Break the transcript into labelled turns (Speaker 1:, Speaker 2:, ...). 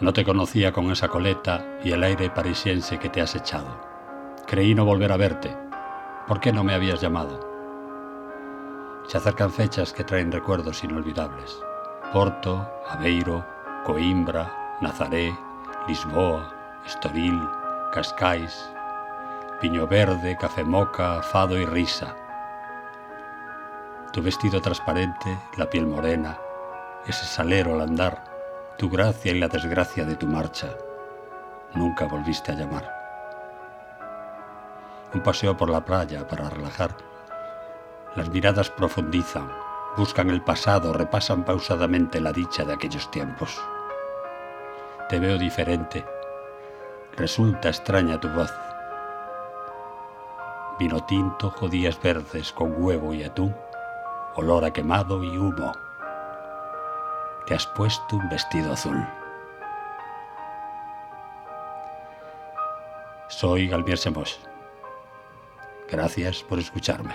Speaker 1: No te conocía con esa coleta y el aire parisiense que te has echado. Creí no volver a verte. ¿Por qué no me habías llamado? Se acercan fechas que traen recuerdos inolvidables. Porto, Aveiro, Coimbra, Nazaré, Lisboa, Estoril, Cascais, Piño Verde, Café Moca, Fado y Risa Tu vestido transparente, la piel morena, ese salero al andar, tu gracia y la desgracia de tu marcha. Nunca volviste a llamar. Un paseo por la playa para relajar. Las miradas profundizan, buscan el pasado, repasan pausadamente la dicha de aquellos tiempos. Te veo diferente. Resulta extraña tu voz. Vino tinto, judías verdes con huevo y atún, olor a quemado y humo te has puesto un vestido azul. Soy Galmier Semos. Gracias por escucharme.